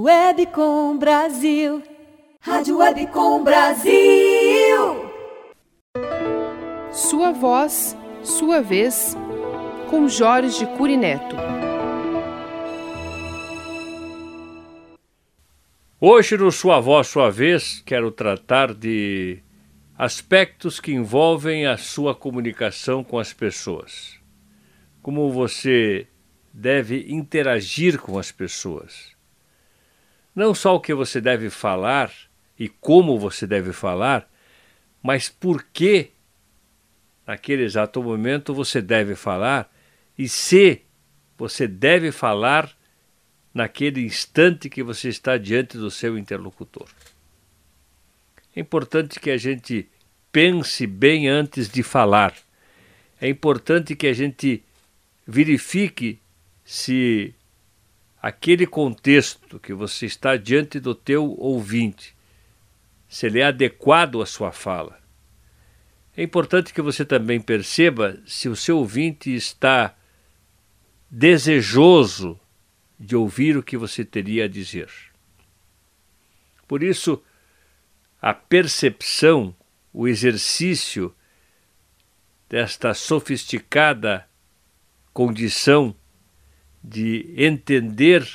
Webcom Brasil. Rádio Webcom Brasil. Sua voz, sua vez, com Jorge Curineto. Hoje, no Sua Voz, Sua Vez, quero tratar de aspectos que envolvem a sua comunicação com as pessoas. Como você deve interagir com as pessoas. Não só o que você deve falar e como você deve falar, mas por que, naquele exato momento, você deve falar e se você deve falar naquele instante que você está diante do seu interlocutor. É importante que a gente pense bem antes de falar. É importante que a gente verifique se aquele contexto que você está diante do teu ouvinte, se ele é adequado à sua fala. É importante que você também perceba se o seu ouvinte está desejoso de ouvir o que você teria a dizer. Por isso, a percepção, o exercício desta sofisticada condição de entender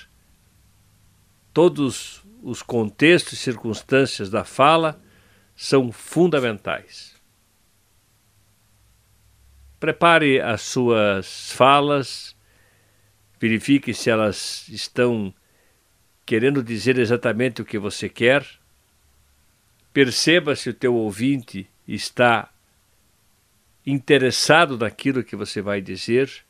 todos os contextos e circunstâncias da fala são fundamentais. Prepare as suas falas, verifique se elas estão querendo dizer exatamente o que você quer. Perceba se o teu ouvinte está interessado naquilo que você vai dizer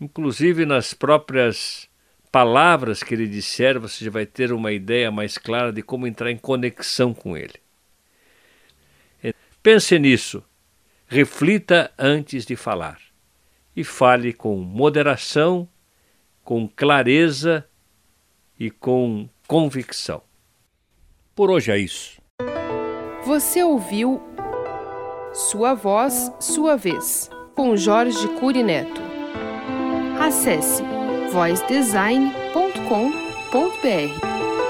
inclusive nas próprias palavras que ele disser, você já vai ter uma ideia mais clara de como entrar em conexão com ele. Pense nisso, reflita antes de falar e fale com moderação, com clareza e com convicção. Por hoje é isso. Você ouviu Sua Voz, Sua Vez, com Jorge Curineto. Acesse voicedesign.com.br.